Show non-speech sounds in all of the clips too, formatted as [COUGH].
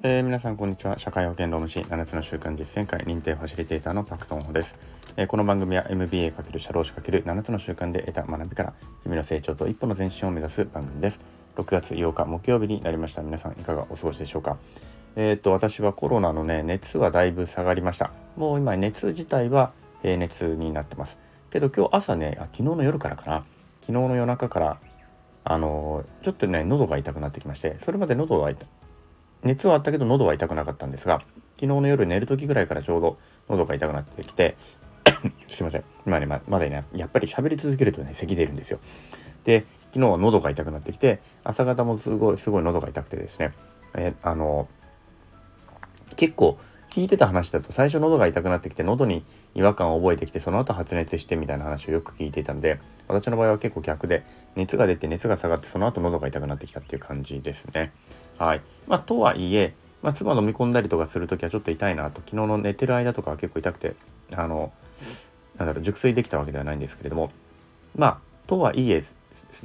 えー、皆さんこんにちは。社会保険労務士7つの習慣実践会認定ファシリテーターのパクトンホです、えー、この番組は MBA× 社労士 ×7 つの習慣で得た学びから日々の成長と一歩の前進を目指す番組です。6月8日木曜日になりました。皆さんいかがお過ごしでしょうか？えっ、と私はコロナのね熱はだいぶ下がりました。もう今熱自体は平熱になってます。けど今日朝ねあ昨日の夜からかな。昨日の夜中からあの、ちょっとね喉が痛くなってきましてそれまで喉が痛熱はあったけど喉は痛くなかったんですが昨日の夜寝る時ぐらいからちょうど喉が痛くなってきて [COUGHS] すいません。今ねままだねやっぱり喋り続けるとね咳出るんですよ。で昨日は喉が痛くなってきて朝方もすごいすごい喉が痛くてですね。えあの結構聞いてた話だと最初喉が痛くなってきて喉に違和感を覚えてきてその後発熱してみたいな話をよく聞いていたので私の場合は結構逆で熱が出て熱が下がってその後喉が痛くなってきたっていう感じですね。はい。まあ、とはいえ、まあ、妻飲み込んだりとかする時はちょっと痛いなと昨日の寝てる間とかは結構痛くてあのなんだろう熟睡できたわけではないんですけれどもまあとはいえ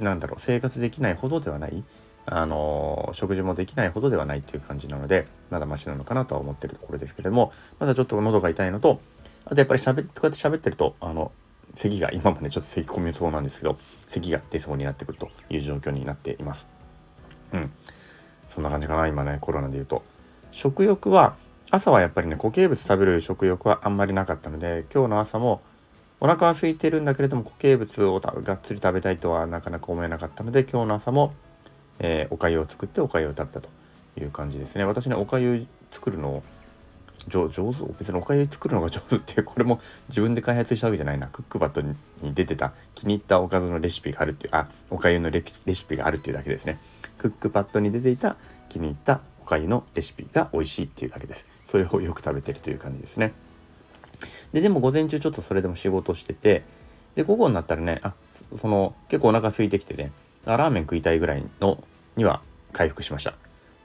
なんだろう生活できないほどではないあの食事もできないほどではないっていう感じなのでまだマシなのかなとは思ってるところですけれどもまだちょっと喉が痛いのとあとやっぱりしゃべこうやって喋ってるとあの咳が今もねちょっと咳込みそうなんですけど咳が出そうになってくるという状況になっています。うん、そんな感じかな今ねコロナで言うと。食欲は朝はやっぱりね固形物食べる食欲はあんまりなかったので今日の朝もお腹は空いてるんだけれども固形物をがっつり食べたいとはなかなか思えなかったので今日の朝もえー、おかゆを作っておかゆを食べたという感じですね。私ね、おかゆ作るの上手？別におかゆ作るのが上手ってこれも自分で開発したわけじゃないな。クックパッドに出てた気に入ったおかずのレシピがあるっていうあおかゆのレシピがあるっていうだけですね。クックパッドに出ていた気に入ったおかゆのレシピが美味しいっていうだけです。それをよく食べてるという感じですね。ででも午前中ちょっとそれでも仕事しててで午後になったらねあその結構お腹空いてきてねラーメン食いたいぐらいのには回復しました。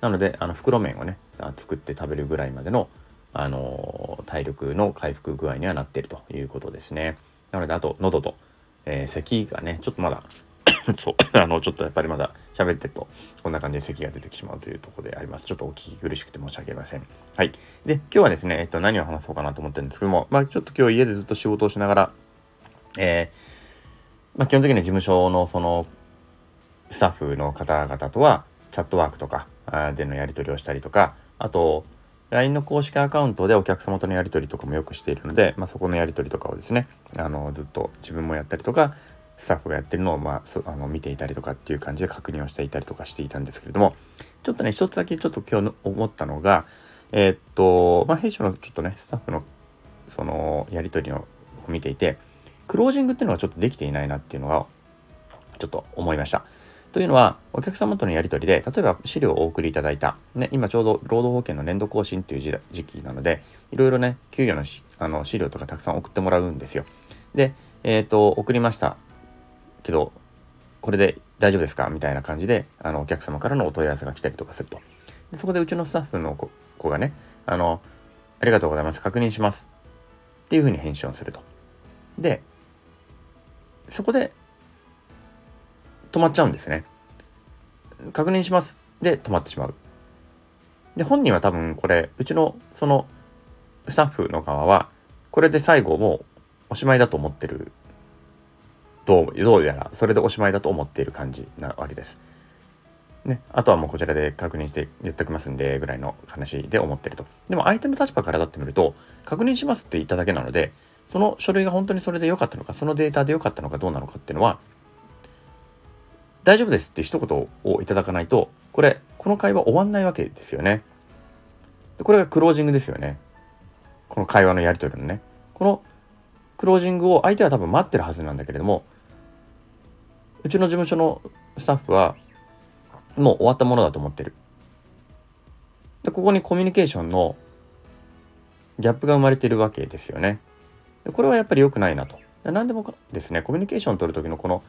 なので、あの袋麺をね、作って食べるぐらいまでの、あの体力の回復具合にはなっているということですね。なので、あと、喉と、えー、咳がね、ちょっとまだ [COUGHS] そう、あの、ちょっとやっぱりまだ喋ってると、こんな感じで咳が出てきしまうというところであります。ちょっとお聞き苦しくて申し訳ありません。はい。で、今日はですね、えっと、何を話そうかなと思ってるんですけども、まあ、ちょっと今日家でずっと仕事をしながら、えー、まあ、基本的には事務所のそのスタッフの方々とはチャットワークとかでのやり取りをしたりとかあと LINE の公式アカウントでお客様とのやり取りとかもよくしているので、まあ、そこのやり取りとかをですねあのずっと自分もやったりとかスタッフがやってるのを、まあ、あの見ていたりとかっていう感じで確認をしていたりとかしていたんですけれどもちょっとね一つだけちょっと今日思ったのがえー、っとまあ弊社のちょっとねスタッフのそのやり取りを見ていてクロージングっていうのがちょっとできていないなっていうのがちょっと思いました。というのは、お客様とのやり取りで、例えば資料をお送りいただいた、ね、今ちょうど労働保険の年度更新っていう時期なので、いろいろね、給与のあの資料とかたくさん送ってもらうんですよ。で、えっ、ー、と、送りましたけど、これで大丈夫ですか？みたいな感じで、あの、お客様からのお問い合わせが来たりとかすると。でそこでうちのスタッフの子がね、あの、ありがとうございます。確認します。っていうふうに返信をすると。で、そこで止まっちゃうんですね。確認します。で、止まってしまう。で、本人は多分これ、うちのそのスタッフの側は、これで最後もうおしまいだと思ってる。どう、どうやらそれでおしまいだと思っている感じなわけです。ね、あとはもうこちらで確認して言っておきますんでぐらいの話で思ってると。でも相手の立場からだってみると確認しますって言っただけなのでその書類が本当にそれで良かったのかそのデータで良かったのかどうなのかっていうのは大丈夫ですって一言をいただかないと、これ、この会話終わんないわけですよね。これがクロージングですよね。この会話のやり取りのね。このクロージングを相手は多分待ってるはずなんだけれども、うちの事務所のスタッフは、もう終わったものだと思ってる。で、ここにコミュニケーションのギャップが生まれているわけですよね。でこれはやっぱり良くないなと。何でもですね、コミュニケーションを取る時のこの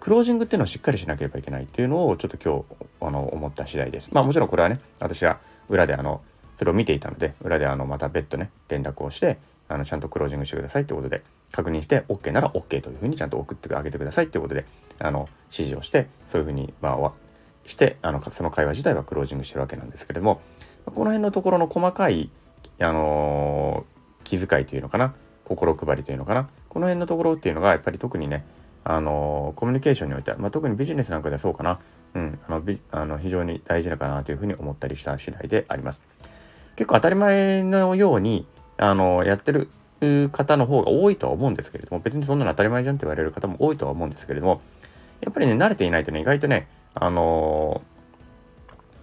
クロージングっていうのをしっかりしなければいけないっていうのをちょっと今日あの思った次第です。まあもちろんこれはね私は裏であのそれを見ていたので裏であのまた別途ね連絡をしてあのちゃんとクロージングしてくださいってことで確認して OK なら OK というふうにちゃんと送ってあげてくださいってことであの指示をしてそういうふうにまあしてあのその会話自体はクロージングしてるわけなんですけれども、この辺のところの細かい、あのー、気遣いというのかな心配りというのかなこの辺のところっていうのがやっぱり特にねあのコミュニケーションにおいては、まあ、特にビジネスなんかではそうかな、うん、あのあの非常に大事だかなというふうに思ったりした次第であります。結構当たり前のようにあのやってる方の方が多いとは思うんですけれども別にそんなの当たり前じゃんって言われる方も多いとは思うんですけれどもやっぱりね慣れていないとね意外とねあの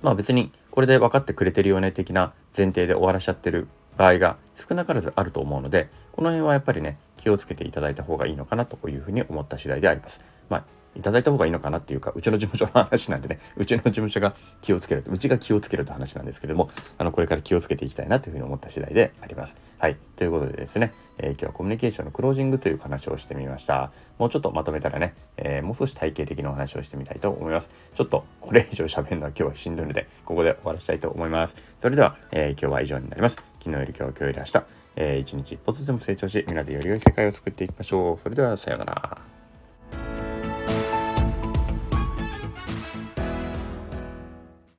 まあ別にこれで分かってくれてるよね的な前提で終わらしちゃってる場合が少なからずあると思うのでこの辺はやっぱりね気をつけていただいた方がいいのかなというふうに思った次第であります。まあいただいた方がいいのかなっていうか、うちの事務所の話なんでね、うちの事務所が気をつける、うちが気をつけると話なんですけれども、あの、これから気をつけていきたいなというふうに思った次第であります。はい。ということでですね、えー、今日はコミュニケーションのクロージングという話をしてみました。もうちょっとまとめたらね、えー、もう少し体系的なお話をしてみたいと思います。ちょっとこれ以上喋るのは今日はしんどいので、ここで終わらせたいと思います。それでは、えー、今日は以上になります。昨日より今日、今日より明日、えー、一日一歩ずつでも成長し、みんなでより良い世界を作っていきましょう。それでは、さようなら。